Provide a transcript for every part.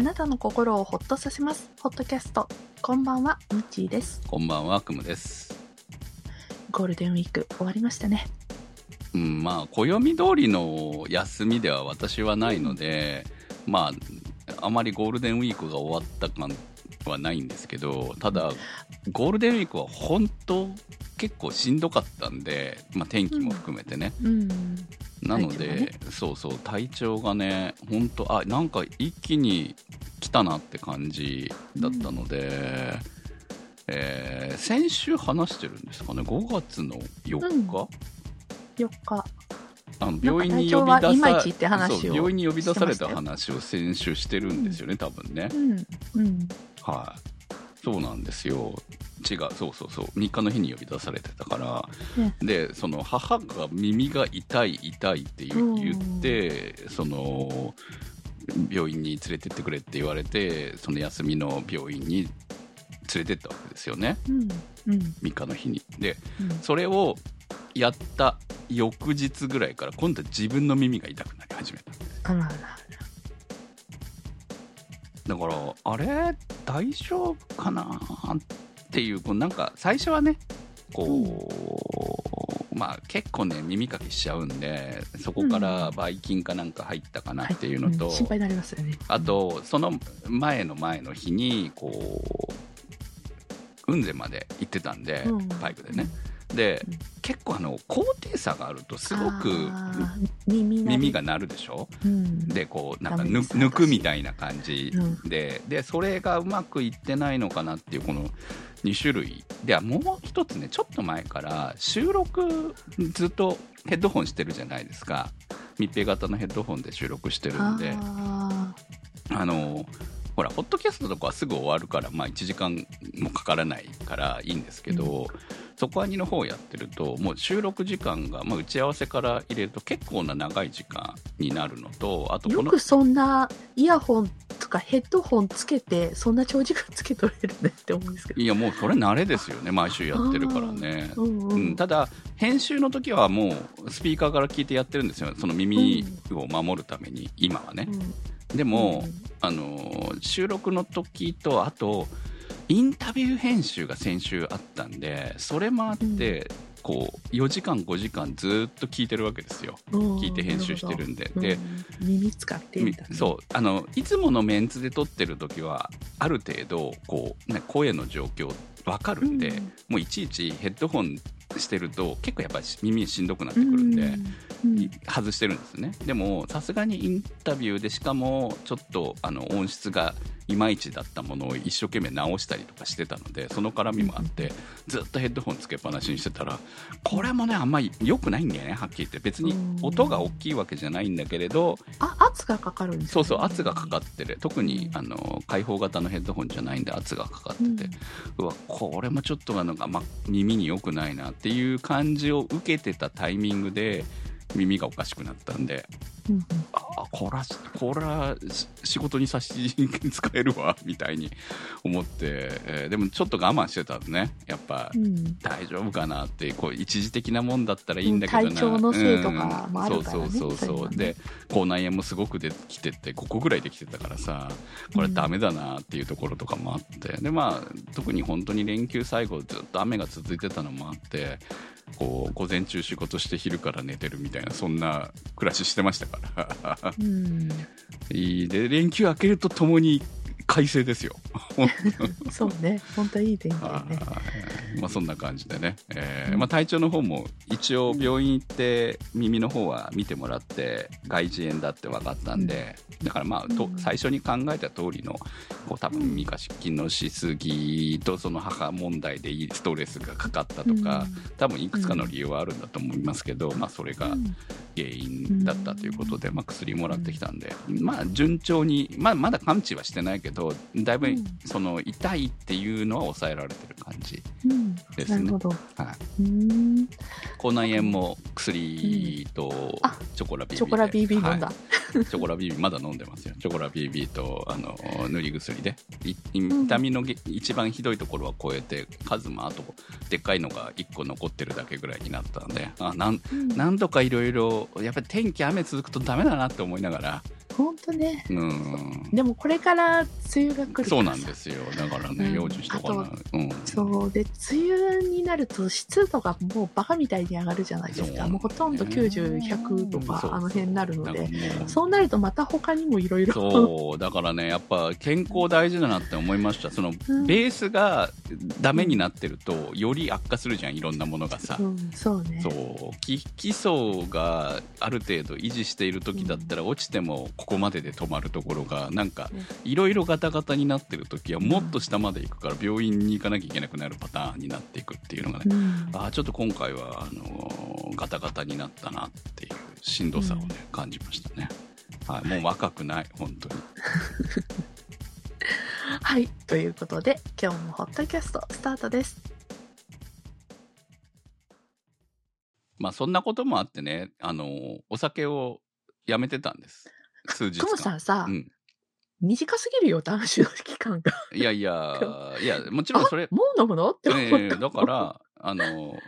あなたの心をほっとさせます。ホットキャスト。こんばんは、ミッチーです。こんばんは、くむです。ゴールデンウィーク終わりましたね。うん、まあ、暦通りの休みでは私はないので、まあ、あまりゴールデンウィークが終わった感はないんですけど、ただ、ゴールデンウィークは本当結構しんどかったんで、まあ、天気も含めてね。うん。なので、ねそうそう、体調がね、本当あ、なんか一気に来たなって感じだったので、えー先週話してるんですかね、5月の4日、4日。あの病院に呼び出さちって話をそう病院に呼び出された話を先週してるんですよね、多分ねう。ん。うん。はい。そうなんですよ。違う、そうそうそう。3日の日に呼び出されてたから、ねで、その母が耳が痛い痛いって言って、その、病院に連れてってくれって言われて、その休みの病院に連れてったわけですよね。うん。うん。3日の日に。で、うん。それをやった翌日ぐらいから今度は自分の耳が痛くなり始めた。あらあら。だから、あれ？大丈夫かなっていう、こうなんか最初はね、こう、まあ結構ね、耳かきしちゃうんで、そこからばい菌かなんか入ったかなっていうのと、ん心配になりますよね。あと、その前の前の日に、こう、雲仙まで行ってたんで、うんバイクでね。でうん、結構あの、高低差があるとすごく耳が鳴るでしょ？うん。でこうなんか抜くみたいな感じ。うで,、でそれがうまくいってないのかなっていうこの2種類。ではもう一つねちょっと前から収録ずっとヘッドホンしてるじゃないですか。密閉型のヘッドホンで収録してるんで。ああのほらホットキャストとかはすぐ終わるから、まあ、1時間もかからないからいいんですけど、そこは2の方やってるともう収録時間が、まあ、打ち合わせから入れると結構な長い時間になるのとあとよくそんなイヤホンとかヘッドホンつけて、そんな長時間つけとれるねって思うんですけど。いやもうそれ慣れですよね毎週やってるからね、うんううん。ん。ただ編集の時はもうスピーカーから聞いてやってるんですよ。その耳を守るために今はね、でも、あのー収録の時とあとインタビュー編集が先週あったんでそれもあって、こう4時間5時間ずっと聞いてるわけですよ。うん、聞いて編集してるんで、うん。耳使ってみたいな。そうあのいつものメンツで撮ってる時はある程度こう、ね、声の状況分かるんで、うん。もういちいちヘッドホンしてると結構やっぱり耳しんどくなってくるんで、うんうん外してるんですね。でもさすがにインタビューでしかもちょっとあの音質がいまいちだったものを一生懸命直したりとかしてたのでその絡みもあってずっとヘッドホンつけっぱなしにしてたらこれもねあんまり良くないんだよねはっきり言って。別に音が大きいわけじゃないんだけれどあ、圧がかかるんですそうかそう圧がかかってる。特にうんあの開放型のヘッドホンじゃないんで圧がかかってて、うわこれもちょっとあの、ま、耳に良くないなっていう感じを受けてたタイミングで耳がおかしくなったんでうんうん。あこらこ仕事に差し使えるわ みたいに思って、えーでもちょっと我慢してたんですね。やっぱ、うん。大丈夫かなってこう一時的なもんだったらいいんだけどな、うん体調のせいとかもあるからねうん。そうそうそうそう、で口内炎もすごくできてて5個ぐらいできてたからさこれダメだなっていうところとかもあって、でまあ特に本当に連休最後ずっと雨が続いてたのもあってこう午前中仕事して昼から寝てるみたいなそんな暮らししてましたからうん。いい。で連休明けるとともに快晴ですよ。そうね、本当いい天気だよね。はいまあそんな感じでね、えーうんまあ、体調の方も一応病院行って耳の方は見てもらって外耳炎だって分かったんで、だからまあとうん。最初に考えた通りのこう多分耳が失禁のしすぎとその母問題でいいストレスがかかったとか、多分いくつかの理由はあるんだと思いますけど、まあそれがうん。原因だったということで、まあ、薬もらってきたんで、まあ、順調に、まあ、まだ完治はしてないけどだいぶうん。その痛いっていうのは抑えられてる感じ、うん。ですね。なるほど。はい、うん。口内炎も薬とあチョコラ BB で。チョコラ BB 飲んだ。はい。チョコラ BB まだ飲んでますよ。チョコラ BB とあの塗り薬で。い痛みのげ一番ひどいところは超えて数もあとでっかいのが1個残ってるだけぐらいになったんで。あなんうん。何度かいろいろやっぱり天気雨続くとダメだなって思いながらほんとね。うん。でもこれから梅雨が来るそうなんですよ。だからね、うん用心しとかな。うん。そう。で、梅雨になると湿度がもうバカみたいに上がるじゃないですか。もうほとんど90、100とかあの辺になるので。そうなるとまた他にもいろいろ。そう、だからね、やっぱ健康大事だなって思いました。その、うんベースがダメになってると、より悪化するじゃん、いろんなものがさ。うん、そうね。そう基基礎がある程度維持している時だったら落ちてもここまでで止まるところがなんかねいろいろガタガタになってる時はもっと下まで行くから病院に行かなきゃいけなくなるパターンになっていくっていうのがねうんあーちょっと今回はあのーガタガタになったなっていうしんどさをね、感じましたね。はい、もう若くない本当に。はい。ということで、今日もホットキャストスタートです。まあそんなこともあってね、あのーお酒をやめてたんです。数日さ間。んさ、うん短すぎるよ、男子の期間が。いやいや、いや、もちろんそれ、もう飲むの？って思った。ええだから、あの、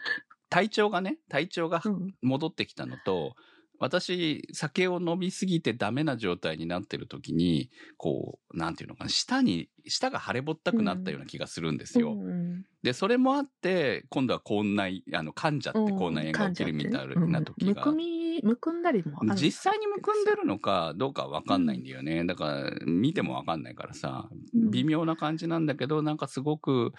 体調がね、体調がうん、戻ってきたのと、私、酒を飲みすぎてダメな状態になってる時に、こう、なんていうのかな、舌に、舌が腫れぼったくなったような気がするんですよ。うんで、それもあって、今度は口内、あの、噛んじゃって口内炎が起きるみたいな時が。むくみ、むくんだりもある。実際にむくんでるのかどうかはわかんないんだよね。だから、見てもわかんないからさ、うん微妙な感じなんだけど、なんかすごく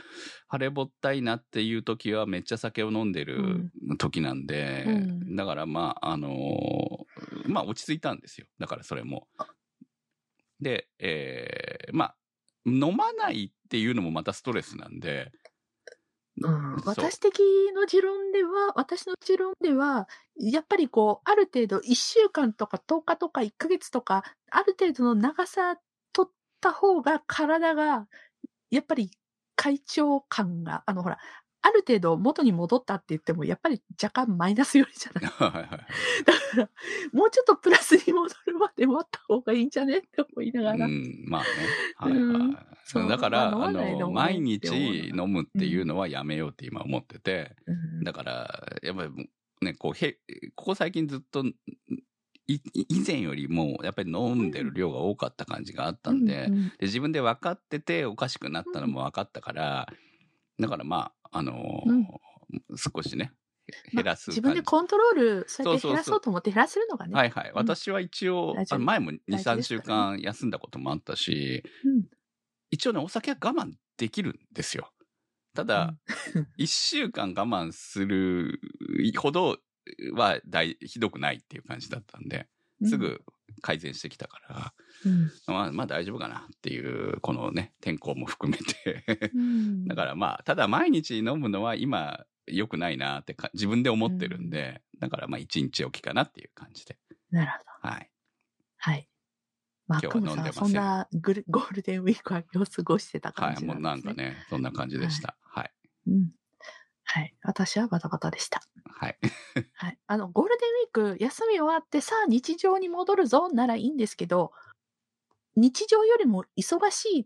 腫れぼったいなっていう時はめっちゃ酒を飲んでる時なんで、うんだからまあ、あのーまあ落ち着いたんですよ。だからそれも。で、えーまあ、飲まないっていうのもまたストレスなんで、うん。私的の持論では、私の持論では、やっぱりこう、ある程度1週間とか10日とか1ヶ月とか、ある程度の長さ取った方が体が、やっぱり快調感が、あのほら、ある程度元に戻ったって言っても、やっぱり若干マイナスよりじゃない？はいはいはいだから、もうちょっとプラスに戻るまで待った方がいいんじゃね？って思いながら。うん、まあね。はいはい。うんそうだから、まああの毎日飲むっていうのはやめようって今思ってて、うんだから、やっぱりね、こう、へ、ここ最近ずっと、い以前よりも、やっぱり飲んでる量が多かった感じがあったんで、うんうんで自分で分かってておかしくなったのも分かったから、だからまあ、あのーうん少しね、まあ減らす感じ。自分でコントロール、そうやって減らそうと思って減らせるのがね。はいはい。私は一応、前も2、3大事です週間休んだこともあったし、うん一応ね、お酒は我慢できるんですよ。ただ、一週間我慢するほどは大ひどくないっていう感じだったんで、すぐ改善してきたから、うん、まあ、まあ大丈夫かなっていう、このね、天候も含めて。うんだからまあ、ただ毎日飲むのは今良くないなってか自分で思ってるんで、だからまあ一日おきかなっていう感じで。なるほど。はい。はい。まあ、今日は飲んでませんそんなグルゴールデンウィークは様子過ごしてたはい。感じもうなんですね。なんかね、そんな感じでした。はい。うん。はい。私はバタバタでした。はい。はい。あの、ゴールデンウィーク、休み終わって、さあ日常に戻るぞならいいんですけど、日常よりも忙しいっ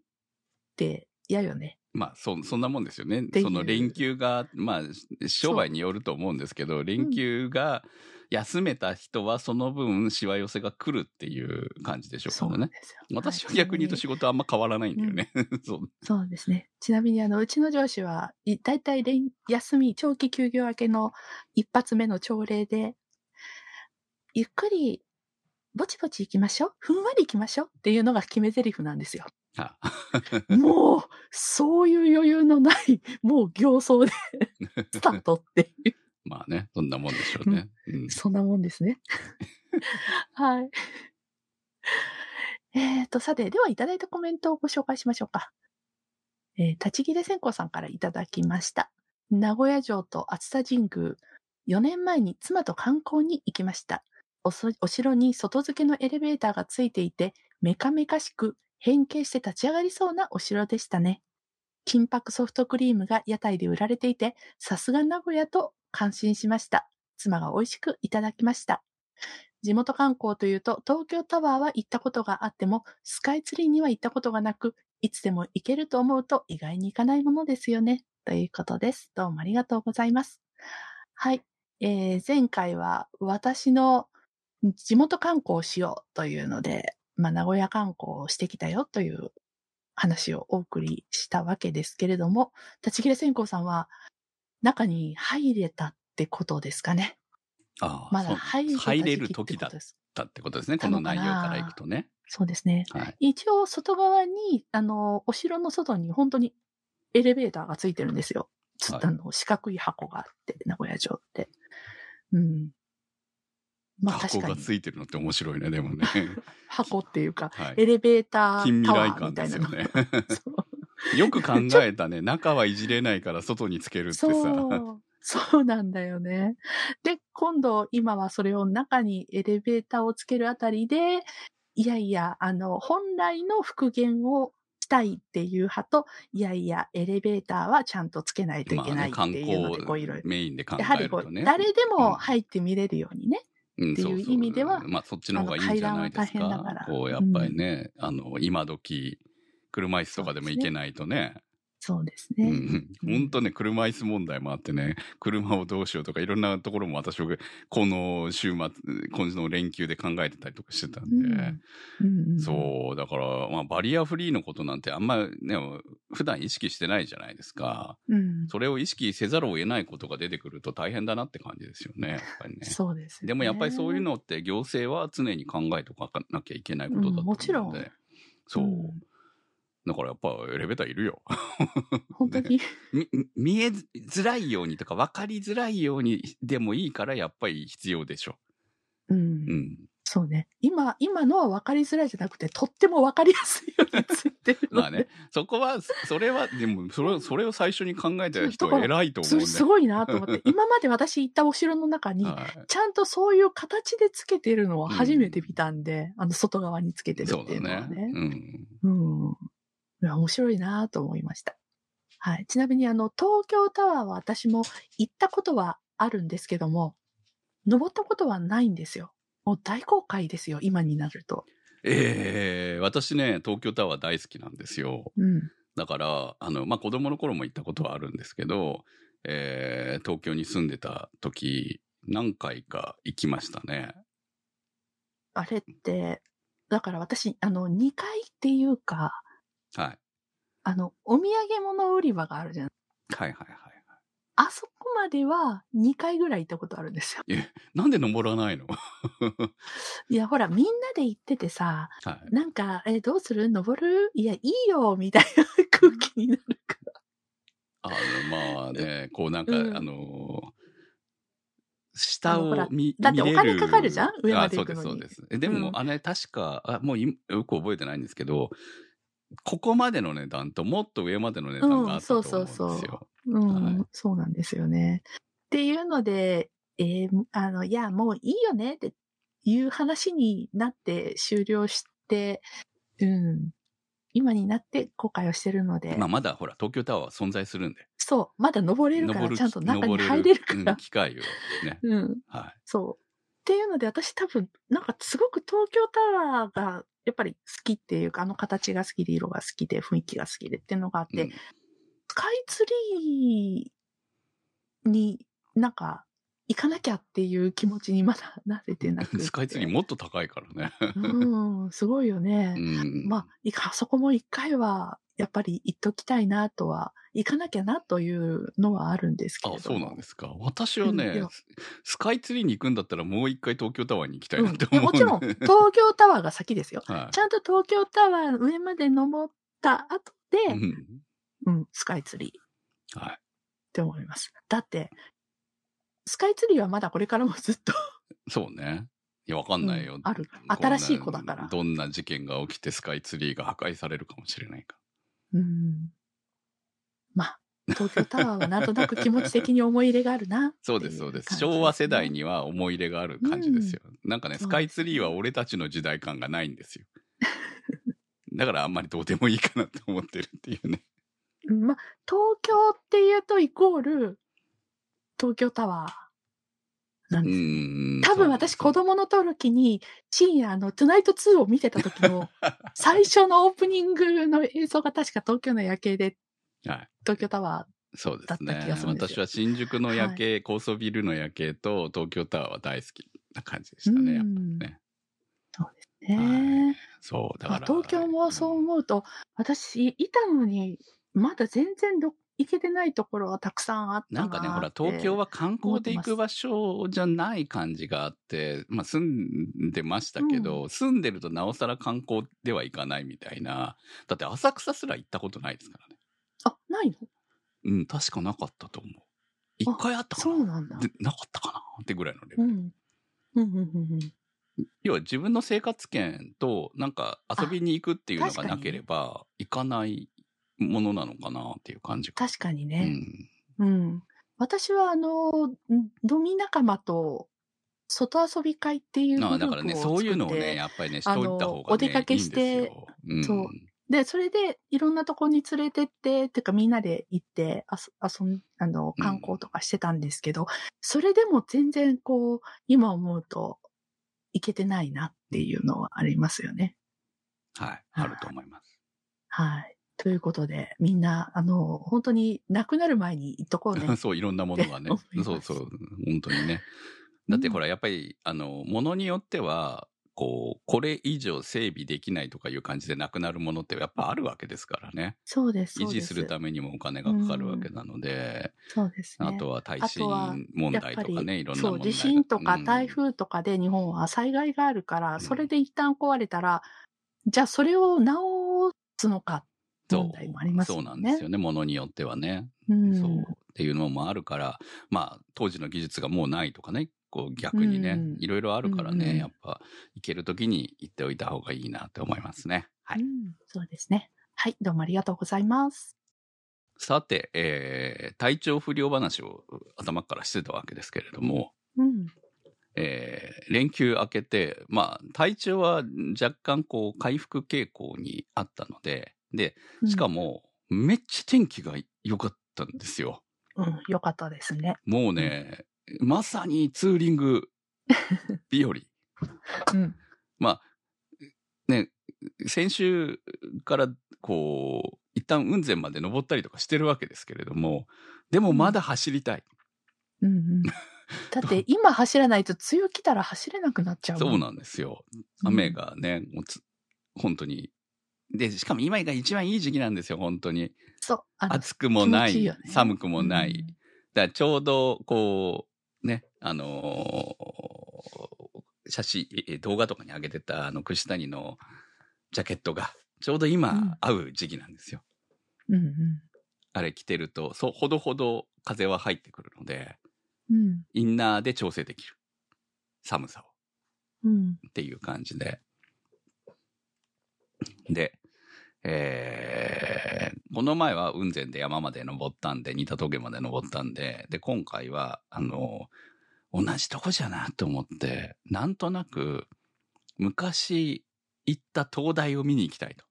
て嫌よね。まあ、そ、そんなもんですよねその連休が、まあ、商売によると思うんですけど、連休が休めた人はその分、しわ寄せが来るっていう感じでしょうからね。私は逆に言うと仕事はあんま変わらないんだよね。そう。そうですね。ちなみに、あの、うちの上司は、い大体連休み、長期休業明けの一発目の朝礼で、ゆっくり、ぼちぼち行きましょう。ふんわり行きましょうっていうのが決め台詞なんですよ。あもう、そういう余裕のない、もう形相で スタートっていう、まあね、そんなもんでしょうね。うん。そんなもんですね。はい。えーと、さて、ではいただいたコメントをご紹介しましょうか。えー、立ち切れ線香さんからいただきました。名古屋城と熱田神宮、4年前に妻と観光に行きました。おそお城に外付けのエレベーターがついていて、メカメカしく変形して立ち上がりそうなお城でしたね。金箔ソフトクリームが屋台で売られていて、さすが名古屋と感心しました。妻が美味しくいただきました。地元観光というと、東京タワーは行ったことがあっても、スカイツリーには行ったことがなく、いつでも行けると思うと意外に行かないものですよね。ということです。どうもありがとうございます。はい。えー前回は私の地元観光をしようというので、まあ、名古屋観光をしてきたよという話をお送りしたわけですけれども、立ち切れ線香さんは中に入れたってことですかね。ああ、まだ入れた入れる時だっ。たってことですね。この内容からいくとね。そうですね。はい。一応外側に、あの、お城の外に本当にエレベーターがついてるんですよ。つはいあの、四角い箱があって、名古屋城って。うん。まあ確箱かに。がついてるのって面白いね、でもね。箱っていうか、はい。エレベータ近未ータワー来感みたいなの。ですよね。そうよく考えたね。中はいじれないから外につけるってさ。そう。なんだよね。で、今度、今はそれを中にエレベーターをつけるあたりで、いやいや、あの、本来の復元をしたいっていう派と、いやいや、エレベーターはちゃんとつけないといけないって観いうので、こういろいろ。光メインで考やはりこう、えるとね。誰でうんも入って見れるようにね。うんっていう意味ではそうそうまあそっちの方がいいんじゃないですかこうやっぱりね、あの今時車椅子とかでも行けないとね。そうですね。うん、本当ね、車椅子問題もあってね、車をどうしようとか、いろんなところも私は、この週末、今の連休で考えてたりとかしてたんで、うんうんうんそう、だから、まあ、バリアフリーのことなんてあんまね、普段意識してないじゃないですか。うん。それを意識せざるを得ないことが出てくると大変だなって感じですよね、やっぱりね。そうですよね、でもやっぱりそういうのって行政は常に考えておかなきゃいけないことだと思うので、うんもちろんそう。うんだからやっぱエレベーターいるよ。本当に、み見えづらいようにとか分かりづらいようにでもいいからやっぱり必要でしょ。うんうん。そうね。今、今のは分かりづらいじゃなくて、とっても分かりやすいようについてる。まあね、そこは、それは、でも、それ、それを最初に考えた人は偉いと思うんすすごいなと思って。今まで私行ったお城の中に、はい。ちゃんとそういう形でつけてるのは初めて見たんで、あの外側につけてるそうだっていうのはねね。。うん。うん。面白いなと思いました。はい。ちなみにあの、東京タワーは私も行ったことはあるんですけども、登ったことはないんですよ。もう大公開ですよ、今になると。ええ私ね、東京タワー大好きなんですよ。うん。だから、あの、まあ、子供の頃も行ったことはあるんですけど、えー東京に住んでた時、何回か行きましたね。あれって、だから私、あの、2階っていうか、はい。あの、お土産物売り場があるじゃん。はいはいはい。あそこまでは2回ぐらい行ったことあるんですよ。なんで登らないの？いや、ほら、みんなで行っててさ、はい。なんか、え、どうする？登る？いや、いいよ、みたいな空気になるから。あの、まあね、こうなんか、うんあの下あのほらを見、だってお金かかるじゃん？上まで行くのにあそうです、そうです。えでも、うんあれ、確か、あもういよく覚えてないんですけど、ここまでの値段ともっと上までの値段があったと思うんですよ。うんそうそうそうん、はいそうなんですよね。っていうので、えーあの、いや、もういいよねっていう話になって終了して、うん、今になって後悔をしてるので、まあ、まだほら、東京タワーは存在するんで。そう、まだ登れるから、ちゃんと中に登入れるかうんら。機会をね。うん、はい。そう。っていうので、私多分、なんかすごく東京タワーがやっぱり好きっていうか、あの形が好きで、色が好きで、雰囲気が好きでっていうのがあって、うんスカイツリーになんか行かなきゃっていう気持ちにまだなれてなくて。スカイツリーもっと高いからね。うん、すごいよね。うん。まあ、あそこも一回は、やっぱり行っときたいなとは、行かなきゃなというのはあるんですけれあ、どそうなんですか。私はね、うんススカイツリーに行くんだったらもう一回東京タワーに行きたいうんなって思う、いやもちろん、東京タワーが先ですよ。はいちゃんと東京タワー上まで登った後で、うんうん、スカイツリーっはい。て思います。だって、スカイツリーはまだこれからもずっとそうね。いや、わかんないよ。うんある新しい子だからどんな事件が起きてスカイツリーが破壊されるかもしれないか。うん。まあ、東京タワーはなんとなく気持ち的に思い入れがあるな。そうです、そうです。昭和世代には思い入れがある感じですよ。なんかね、スカイツリーは俺たちの時代感がないんですよ。だからあんまりどうでもいいかなって思ってるっていうね。うんまあ、東京っていうとイコール、東京タワーなんうです。ん。多分私子供の時に深夜あの、トゥナイト2を見てた時の 最初のオープニングの映像が確か東京の夜景ではい。東京タワそうですだった気ね私は新宿の夜景、高層ビルの夜景と東京タワーは大好きな感じでー。したね。やっぱうんねそうですね。そう、だから。東京もそう思うと、私、いたのに、まだ全然ど行けてないところはたくさんあったななんかね、ほら、東京は観光で行く場所じゃない感じがあって、まあ住んでましたけど、住んでるとなおさら観光では行かないみたいな。だって浅草すら行ったことないですからね。あ、ないの？うん、確かなかったと思う。一回あったかな？そうなんだ。でなかったかなってぐらいのレベル。うん。うん、うん、うんうん。要は自分の生活圏となんか遊びに行くっていうのがなければ行かないものなのかなっていう感じが。確かにうね。ん。うん。私は、あの、ん飲み仲間と、外遊び会っていうグループをだからね、そういうのをね、やっぱりね、しあとのいた方がね、お出かけしていい。うん、そうで、それで、いろんなとこに連れてって、っていうかみんなで行って、あそ、遊ん、あの、うん観光とかしてたんですけど、それでも全然こう、今思うと、行けてないなっていうのはありますよね。はい、あると思います。はい。ということで、みんな、あの、本当に亡くなる前に行っとこうね。そう、いろんなものがねそうそう、本当にね。だってほら、やっぱり、あの、ものによっては、こう、これ以上整備できないとかいう感じでなくなるものってやっぱあるわけですからね。そうです。維そうです持するためにもお金がかかるわけなので、そうですね。あとは耐震問題とかね、いろんなそう、問題が地震とかうん台風とかで日本は災害があるから、んそれで一旦壊れたら、じゃあそれを直すのかそう問題もありますそうよね。なんですよね、ものによってはね。うん。そうっていうのもあるから、まあ、当時の技術がもうないとかね、こう逆にね、うんいろいろあるからね、うんうんやっぱ行けるときに行っておいた方がいいなって思いますね。はい。うん、そうですね。はい、どうもありがとうございます。さて、えー体調不良話を頭からしてたわけですけれども、うん。えー連休明けて、まあ、体調は若干こう回復傾向にあったので、で、しかも、めっちゃ天気が良かったんですよ。うん、うん、よかったですね。もうね、まさにツーリング 日和。うん。まあ、ね、先週からこう、一旦雲仙まで登ったりとかしてるわけですけれども、でもまだ走りたい。うんうん。だって今走らないと梅雨来たら走れなくなっちゃう。そうなんですよ。雨がね、もうつ本当に。で、しかも今が一番いい時期なんですよ、本当に。そう。暑くもない、いいよね寒くもない。だからちょうど、こう、ね、あのー写真、え動画とかに上げてた、あの、串谷のジャケットが、ちょうど今、うん合う時期なんですよ。うんうん。あれ着てると、そう、ほどほど風は入ってくるので、うん。インナーで調整できる。寒さを。うん。っていう感じで。で、えーこの前は雲仙で山まで登ったんで、似た峠まで登ったんで、で、今回は、あの、同じとこじゃなと思って、なんとなく、昔行った灯台を見に行きたいと。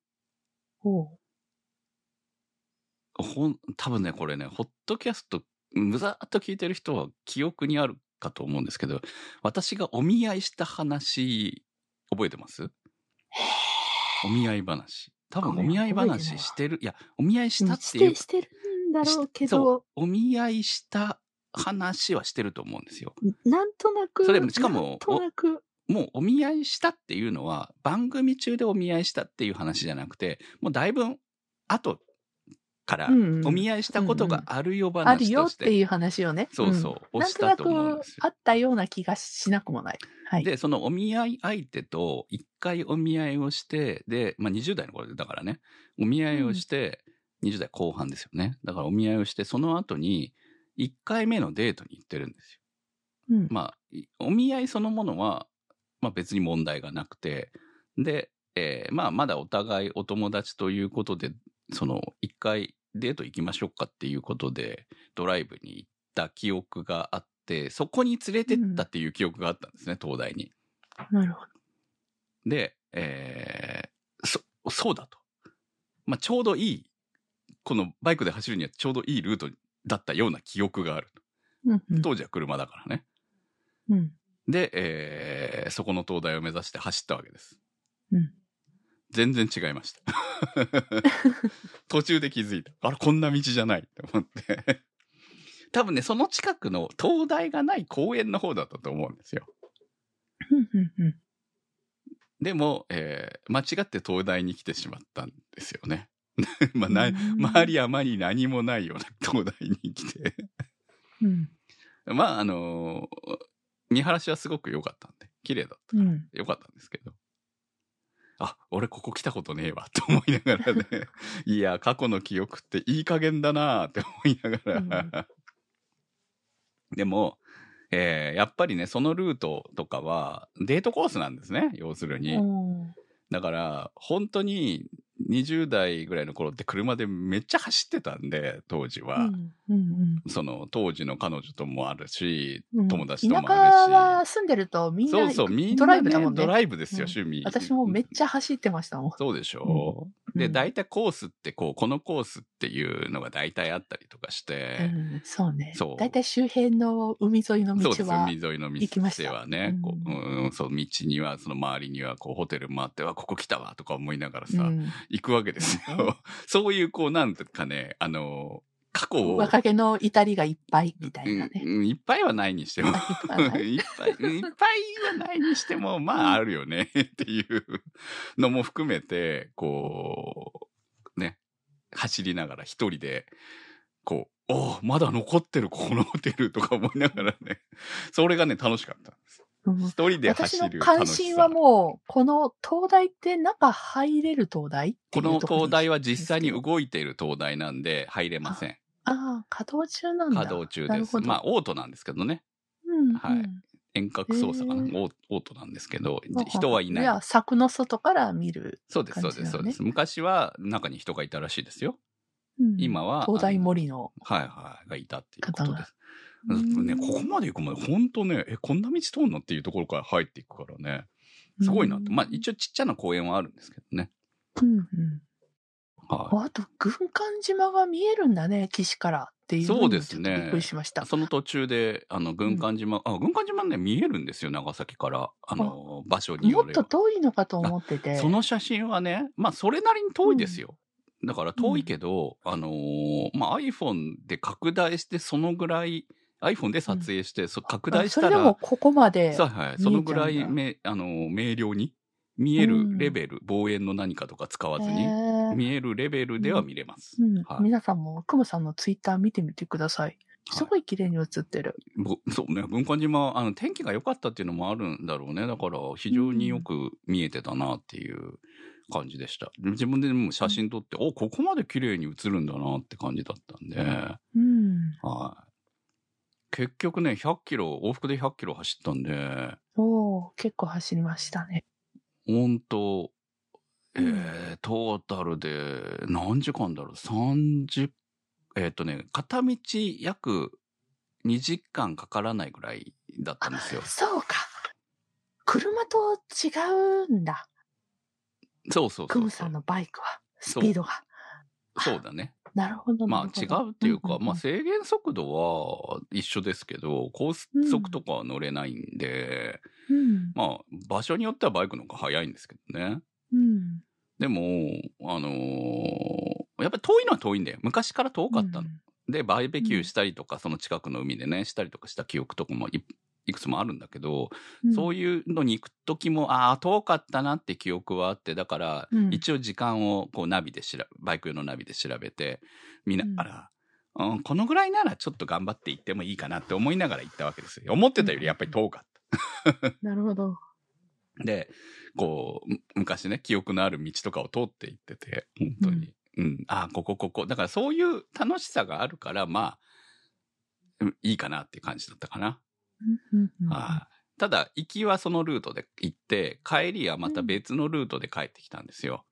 ほほん、多分ね、これね、ホットキャスト、むざーっと聞いてる人は記憶にあるかと思うんですけど、私がお見合いした話、覚えてます？お見合い話。多分お見合い話してる、いや、お見合いしたう。っていうして、してるんだろうけそど、お見合いした話はしてると思うんですよ。なんとなく、それしかもなんとなく、もうお見合いしたっていうのは、番組中でお見合いしたっていう話じゃなくて、もうだいぶ後からうんうんお見合いしたことがあるよある話として、よっていう話をね。そうそう、うんしたと思うんくですよあったような気がしなくもない。はい。で、そのお見合い相手と一回お見合いをして、で、まあ20代の頃だからね、お見合いをして、20代後半ですよね。だからお見合いをして、その後に1回目のデートに行ってるんですよ。うん。まあ、いお見合いそのものは、まあ別に問題がなくて、で、えーまあまだお互いお友達ということで、その一回デート行きましょうかっていうことで、ドライブに行った記憶があって、そこに連れてったっていう記憶があったんですね、東大に。なるほど。で、えーそ、そうだと。まあちょうどいい、このバイクで走るにはちょうどいいルートだったような記憶がある。うんうん。当時は車だからね。うん。で、えーそこの灯台を目指して走ったわけです。うん。全然違いました。途中で気づいた。あれ、こんな道じゃないって思って。多分ね、その近くの灯台がない公園の方だったと思うんですよ。でも、えー間違って東大に来てしまったんですよね。まあ、なうん周り山に何もないような東大に来て。うん。まあ、あのー見晴らしはすごく良かったんで、綺麗だったからうん。良かったんですけど。あ、俺ここ来たことねえわって思いながらね。いや、過去の記憶っていい加減だなって思いながら。でも、えーやっぱりね、そのルートとかはデートコースなんですね、要するに。うんだから、本当に20代ぐらいの頃って車でめっちゃ走ってたんで、当時は。うんうんその当時の彼女ともあるし、うん友達とも田舎あるし。は住んでるとみんなそうそう、みんな、ね、ドライブだもんね。ドライブですよ、うん趣味。私もめっちゃ走ってましたもん。そうでしょ、うんで、大体コースってこう、このコースっていうのが大体あったりとかして、うん、そうね。そう大体周辺の海沿いの道は海沿いの行きました道はね、こううんうん、そう、道には、その周りには、こう、ホテルもあって、わ、ここ来たわ、とか思いながらさ、うん行くわけですうん。よ。そういう、こう、なんとかね、あの、過去を、若気の至りがいっぱいみたいなね。いっぱいはないにしても、あい。っぱいいいっぱい、はないにしても、まああるよね、っていうのも含めて、こう、ね、走りながら一人で、こう、おうまだ残ってる、ここのホテルとか思いながらね、それがね、楽しかったんです。うん一人で走私のる楽しさ。関心はもう、この東大って中入れる東大ってこの灯台は実際にあ動いている灯台なんで入れません。あ、稼働中なんだ。稼働中です。まあ、オートなんですけどね。うん、はいうん遠隔操作かな？へーオートなんですけど、人はいない。いや、柵の外から見る。そうです、そうです、そうです。昔は中に人がいたらしいですよ。うん今は東大森の。はいはい、がいたっていうことです。うんね、ここまで行くまで、本当ね、え、こんな道通んのっていうところから入っていくからね。すごいなって。まあ、一応ちっちゃな公園はあるんですけどね。うんうんはあと、軍艦島が見えるんだね、岸からっていうそうですねびっくりしましたい。。その途中で、あの、軍艦島、あ、軍艦島ね、見えるんですよ、長崎から。あの、場所によればもっと遠いのかと思ってて。その写真はね、まあ、それなりに遠いですよ。だから遠いけど、あのーまあ、iPhone で拡大して、そのぐらい、iPhone で撮影して、そ拡大したら、あそれでもここまで。そうはい、そのぐらいめ、あのー明瞭に見えるレベル、望遠の何かとか使わずに、見えるレベルでは見れます。うんはい皆さんも、クムさんのツイッター見てみてください。すごい綺麗に映ってる。ぼそうね、軍艦島、あの、天気が良かったっていうのもあるんだろうね。だから、非常によく見えてたなっていう感じでした。自分でも写真撮って、お、ここまで綺麗に映るんだなって感じだったんで、うん。はい。結局ね、100キロ、往復で100キロ走ったんで、おー結構走りましたね。ほんと、えうんー、トータルで何時間だろう ?30、えーっとね、片道約2時間かからないぐらいだったんですよ。そうか。車と違うんだ。そうそうそうそうクムさん。のバイクは。スピードが。そうだね。なるほど。まあ違うっていうか、んんんまあ制限速度は一緒ですけど、高速とかは乗れないんで、うん。まあ場所によってはバイクの方が速いんですけどね。うん。でも、あのーやっぱり遠いのは遠いんだよ。昔から遠かったの。で、バーベキューしたりとか、その近くの海でね、したりとかした記憶とかもいいくつもあるんだけど、うん。そういうのに行く時も、ああ、遠かったなって記憶はあって、だから、うん一応時間をこうナビで調べ、バイク用のナビで調べて、見ながら、うんこのぐらいならちょっと頑張って行ってもいいかなって思いながら行ったわけですよ。思ってたよりやっぱり遠かった。なるほど。で、こう、む昔ね、記憶のある道とかを通って行ってて、本当に。うん、ああ、ここ、ここ。だからそういう楽しさがあるから、まあ、うんいいかなっていう感じだったかな。はい。ただ、行きはそのルートで行って、帰りはまた別のルートで帰ってきたんですよ。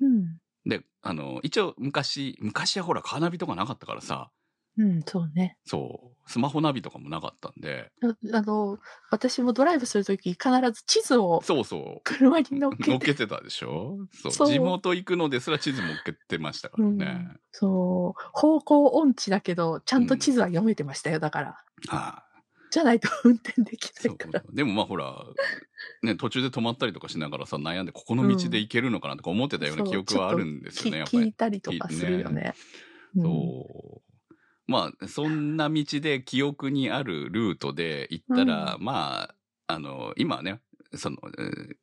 うん。で、あの、一応昔、昔はほらカーナビとかなかったからさ、うん、そうね。そう、スマホナビとかもなかったんで、ああの、私もドライブするとき必ず地図をそうそう。車に乗っけて。乗っけてたでしょ？そうそう地元行くのですら地図乗っけてましたからね。うんそう。方向音痴だけど、ちゃんと地図は読めてましたよ、だから。はい、じゃないと運転できそないうから。でもまあほら、ね、途中で止まったりとかしながらさ、悩んで、ここの道で行けるのかなとか思ってたような記憶はあるんですよね、やっぱり。き聞いたりとかするよね。うんそう。まあ、そんな道で記憶にあるルートで行ったら、まあ、あの、今はね、その、えー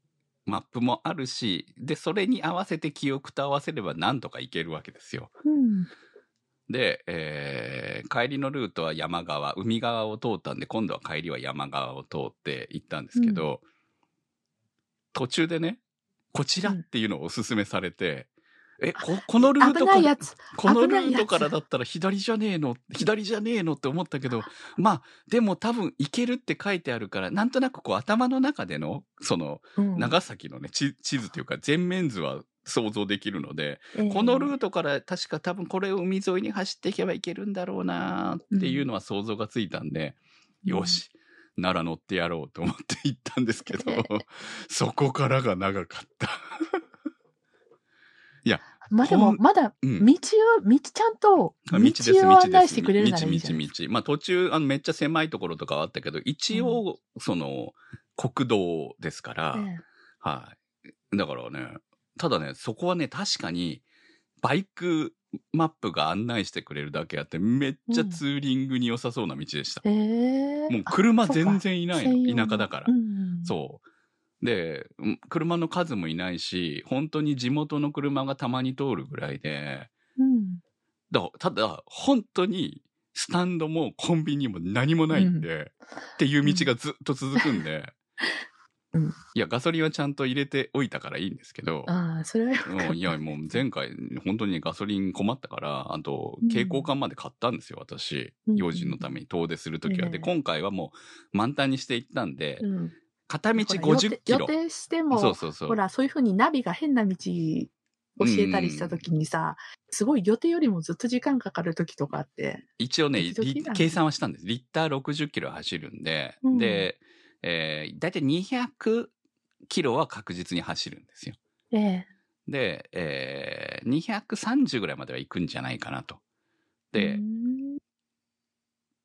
マップもあるし、で、それに合わせて記憶と合わせればなんとか行けるわけですよ。うん。で、えー帰りのルートは山側、海側を通ったんで、今度は帰りは山側を通って行ったんですけど、途中でね、こちらっていうのをおすすめされて、え、こ、このルー危トから。このルートからだったら左じゃねえの、左じゃねえのって思ったけど、まあ、でも多分行けるって書いてあるから、なんとなくこう頭の中での、その、うん。長崎のね、地地図というか全面図は想像できるので、えーこのルートから確か多分これを海沿いに走っていけばいけるんだろうなっていうのは想像がついたんで、よし、なら乗ってやろうと思って行ったんですけど、そこからが長かった。まあでも、まだ、うん道を、道ちゃんと、あ道です、道を。案内してくれるなら道、道、道。まあ途中、あの、めっちゃ狭いところとかはあったけど、一応、その、国道ですから、えはい。だからね、ただね、そこはね、確かに、バイクマップが案内してくれるだけあって、めっちゃツーリングに良さそうな道でした。ええもう車全然いないの。田舎だから。うんそう。で、うん車の数もいないし、本当に地元の車がたまに通るぐらいで、うん。だただ、本当に、スタンドもコンビニも何もないんで、っていう道がずっと続くんで、うんいや、ガソリンはちゃんと入れておいたからいいんですけど、ああ、それはよかいや、もう前回、本当にガソリン困ったから、あと、蛍光管まで買ったんですよ、私。うん用心のために遠出するときは。ええで、今回はもう満タンにしていったんで、うん片道ほら50キロ予。定しても、そうそうそう。ほら、そういうふうにナビが変な道教えたりしたときにさ、すごい予定よりもずっと時間かかるときとかあって。一応ね、計算はしたんです。リッター60キロ走るんで、うんで、えー、だいたい200キロは確実に走るんですよ。ええ。で、えー、230ぐらいまでは行くんじゃないかなと。で、うん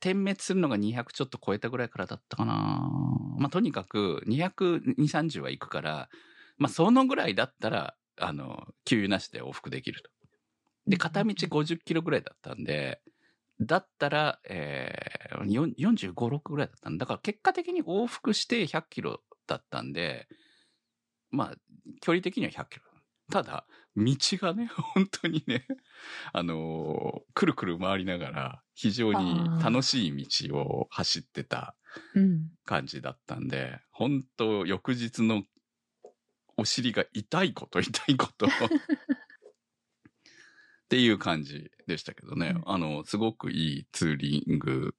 点滅するのが200ちょっと超えたぐらいからだったかな。まあ、とにかく200、230は行くから、まあ、そのぐらいだったら、あの、給油なしで往復できると。で、片道50キロぐらいだったんで、だったら、えー、よん45、6ぐらいだったんだ。だから結果的に往復して100キロだったんで、まあ、距離的には100キロ。ただ、道がね、本当にね、あのーくるくる回りながら、非常に楽しい道を走ってたうん。感じだったんで、本当翌日のお尻が痛いこと痛いこと。っていう感じでしたけどね。うんあの、すごくいいツーリング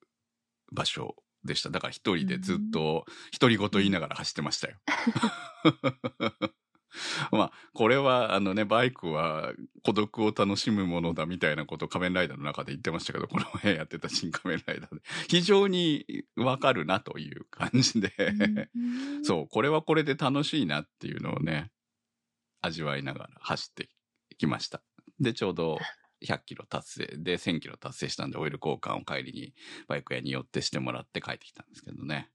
場所でした。だから一人でずっと独り言言いながら走ってましたよ。まあ、これは、あのね、バイクは孤独を楽しむものだみたいなことを仮面ライダーの中で言ってましたけど、この前やってた新仮面ライダーで、非常にわかるなという感じで、うんそう、これはこれで楽しいなっていうのをね、味わいながら走ってきました。で、ちょうど100キロ達成で1000キロ達成したんで、オイル交換を帰りにバイク屋に寄ってしてもらって帰ってきたんですけどね。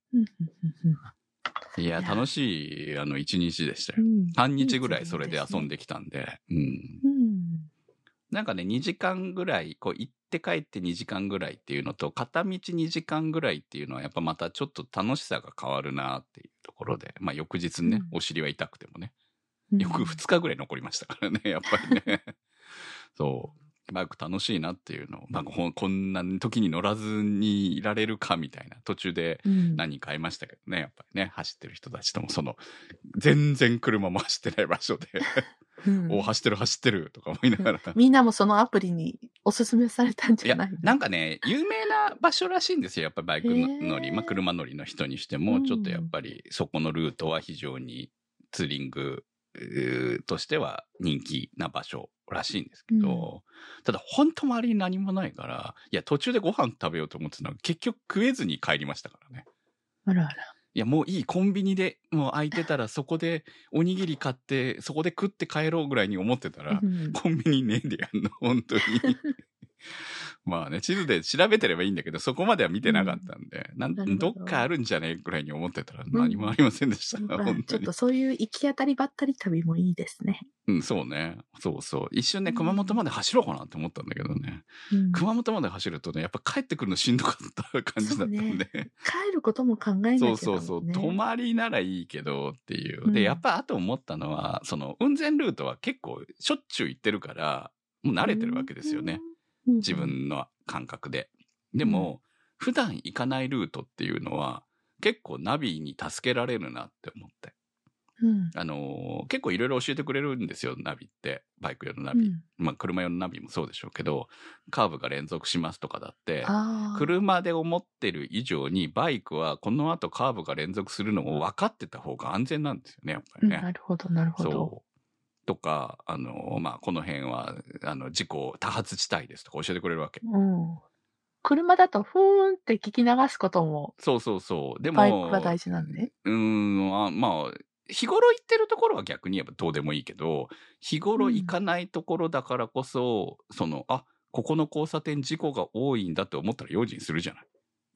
いや、楽しい、あの、一日でしたよ。うん半日ぐらいそれで遊んできたんで、うん。うん。なんかね、2時間ぐらい、こう行って帰って2時間ぐらいっていうのと、片道2時間ぐらいっていうのはやっぱまたちょっと楽しさが変わるなっていうところで、まあ翌日ね、うんお尻は痛くてもね、うん翌2日ぐらい残りましたからね、やっぱりね。そう。バイク楽しいなっていうのを、まあ、ここんな時に乗らずにいられるかみたいな、途中でうん何人か会いましたけどね、やっぱりね、走ってる人たちとも、その、全然車も走ってない場所で、うん お走ってる走ってるとか思いながら。みんなもそのアプリにおすすめされたんじゃない、なんかね、有名な場所らしいんですよ。やっぱりバイク乗り、まあ車乗りの人にしても、うんちょっとやっぱりそこのルートは非常にツーリングとしては人気な場所らしいんですけど、ただ本当周りに何もないから、いや途中でご飯食べようと思ってたのが結局食えずに帰りましたからね。あらあら。いやもういい、コンビニでもう空いてたら そこでおにぎり買って、そこで食って帰ろうぐらいに思ってたら、うんコンビニねえでやんの、本当に。まあね、地図で調べてればいいんだけど、そこまでは見てなかったんで、なんなるほどどっかあるんじゃねえくらいに思ってたら何もありませんでした、まあ 本当にちょっと。そういう行き当たりばったり旅もいいですね。うん、そうね。そうそう。一瞬ね、うん熊本まで走ろうかなって思ったんだけどね。うん熊本まで走るとね、やっぱ帰ってくるのしんどかった感じだったんで。帰ることも考えなきゃだもんね。そうそうそう。泊まりならいいけどっていう。うんで、やっぱあと思ったのは、その運転ルートは結構しょっちゅう行ってるから、もう慣れてるわけですよね。うん。自分の感覚で。でも、普段行かないルートっていうのは、結構ナビに助けられるなって思って。うん。あのー結構いろいろ教えてくれるんですよ、ナビって。バイク用のナビ。うん。まあ、車用のナビもそうでしょうけど、カーブが連続しますとかだって。車で思ってる以上に、バイクはこの後カーブが連続するのを分かってた方が安全なんですよね、やっぱうんりね。なるほど、なるほど。とか、あの、まあ、この辺は、あの、事故多発地帯ですとか教えてくれるわけ。うん。車だと、ふーんって聞き流すことも、そうそうそう。でも、バイクは大事なんで。うーん、あまあ、日頃行ってるところは逆に言えばどうでもいいけど、日頃行かないところだからこそ、その、あ、ここの交差点事故が多いんだって思ったら用心するじゃない。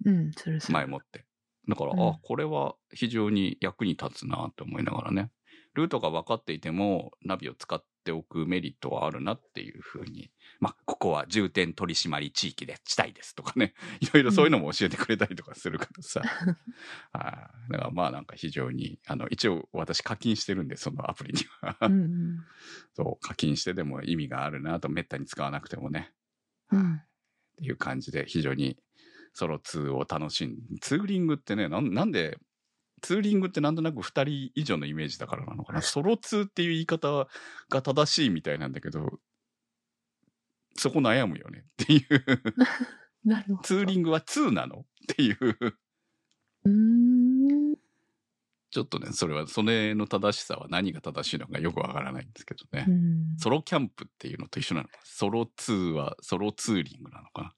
うん、するする。前もって。だから、うんあ、これは非常に役に立つなと思いながらね。ルートが分かっていても、ナビを使っておくメリットはあるなっていうふうに。まあ、ここは重点取締地域で地帯ですとかね。いろいろそういうのも教えてくれたりとかするからさ。あ ーだからまあなんか非常に、あの、一応私課金してるんで、そのアプリには。うんうん。そう、課金してでも意味があるなと、めったに使わなくてもね。うん。っていう感じで非常にソロ2を楽しんツーリングってねなんなんでツーリングってなんとなく2人以上のイメージだからなのかな。ソロ2っていう言い方が正しいみたいなんだけどそこ悩むよね。っていう。なるほど。ツーリングは2なの？っていう。うーん。ちょっとねそれはそれの正しさは何が正しいのかよくわからないんですけどね、うん。ソロキャンプっていうのと一緒なのかソロ2はソロツーリングなのかな？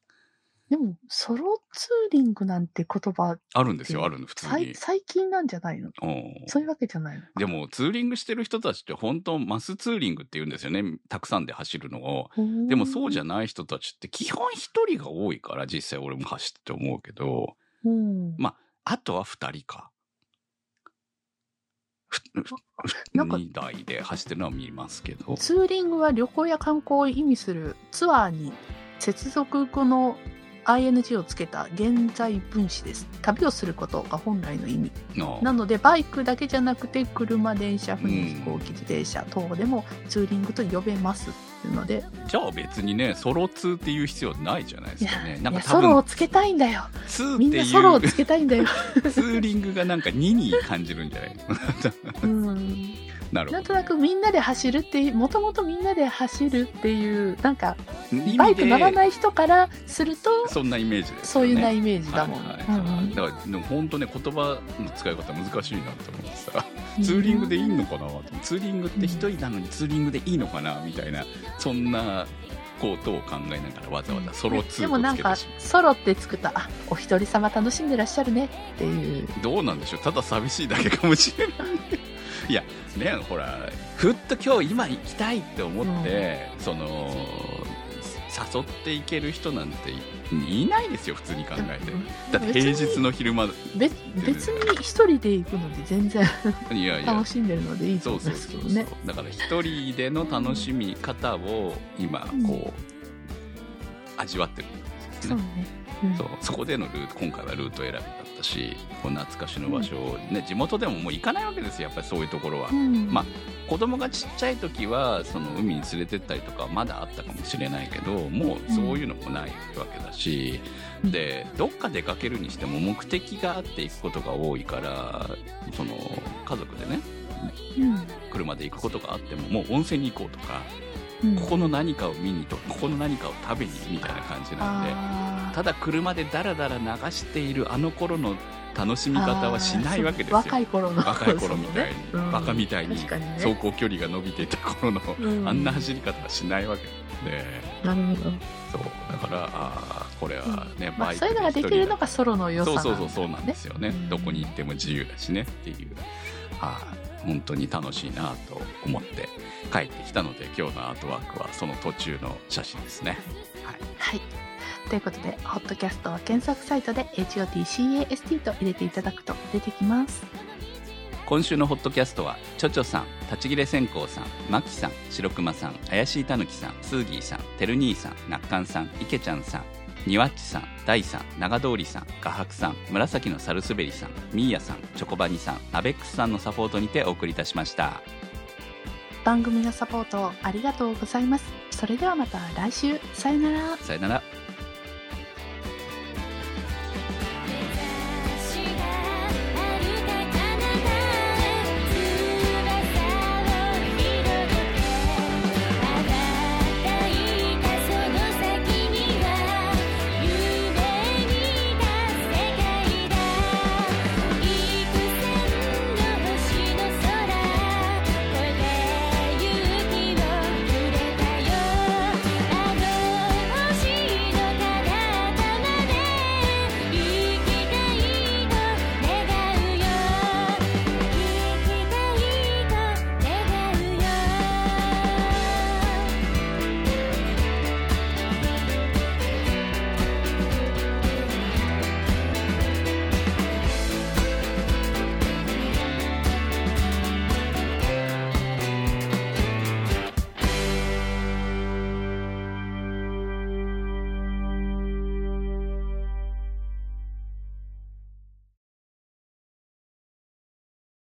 でも、ソロツーリングなんて言葉、あるんですよあるの普通に。最最近なんじゃないの？う。んそういうわけじゃないの？でもツーリングしてる人たちって本当マスツーリングって言うんですよね。たくさんで走るのを。でもそうじゃない。人たちって基本一人が多いから実際俺も走ってて思うけど。うん。まあとは二人か。なんか2台で走ってるのは見ますけど。ツーリングは旅行や観光を意味するツアーに接続語の ing をつけた現在分詞です。旅をすることが本来の意味。あなので、バイクだけじゃなくて、車、電車、船、うん飛行機、自転車等でもツーリングと呼べますっていうので、じゃあ別にねソロ2っていう必要ないじゃないですかねないんやかソロをつけたいんだよ。2っみんていうなソロをつけたいんだよ。ツーリングがなんか2に感じるんじゃない うん。なるほどなんとなくみんなで走るっていう、もともとみんなで走るっていう、なんか、バイク乗らない人からすると、そんなイメージですよね。そういうなイメージだもん。だからでも本当ね言葉の使い方難しいなと思ってさツーリングでいいのかなとツーリングって一人なのにツーリングでいいのかなみたいなそんなことを考えながらわざわざソロ2でもなんかソロってつくとあお一人様楽しんでらっしゃるねっていうう。どうなんでしょう。ただ寂しいだけかもしれないいやねほらふっと今日今行きたいって思って、その誘っていける人なんていいないですよ普通に考えて。だって平日の昼間別別に一人で行くので全然いやいや。楽しんでるのでいいと思うそうそう、ますけどねだから一人での楽しみ方を今こう、味わってるんですね。そうね、うん。そう。そこでのルート今回はルート選びだったしこう懐かしの場所を、ね地元でももう行かないわけですよやっぱりそういうところは、うん。まあ子供がちっちゃい時はその海に連れてったりとかはまだあったかもしれないけどもうそういうのもないわけだし、うん。でどっか出かけるにしても目的があって行くことが多いからその家族でねうん。車で行くことがあってももう温泉に行こうとか、うん。ここの何かを見にとここの何かを食べにみたいな感じなんでただ車でダラダラ流しているあの頃の楽しみ方はしないわけですよ。若い頃の。若い頃みたいに、ね。うん。バカみたいに走行距離が伸びていた頃の、うん。あんな走り方はしないわけで。なるほど、そうだからあーこれはね、まあ、バイクそういうのができるのがソロの良さそうなんだそうそうそうなんですよね、うん。どこに行っても自由だしねっていう、はい。本当に楽しいなと思って帰ってきたので今日のアートワークはその途中の写真ですね。はい、はい。ということで、ホットキャストは検索サイトで HOTCAST と入れていただくと出てきます。今週のホットキャストはちょちょさん立ち切れ線香さんマキさん白熊さん怪しいたぬきさんスーギーさんてる兄さんなっかんさんいけちゃんさんにわっちさん大さん長通りさん画伯さん紫のサルスベリさんミーヤさんチョコバニさんアベックスさんのサポートにてお送りいたしました番組のサポートありがとうございます。それではまた来週。さよなら。さよなら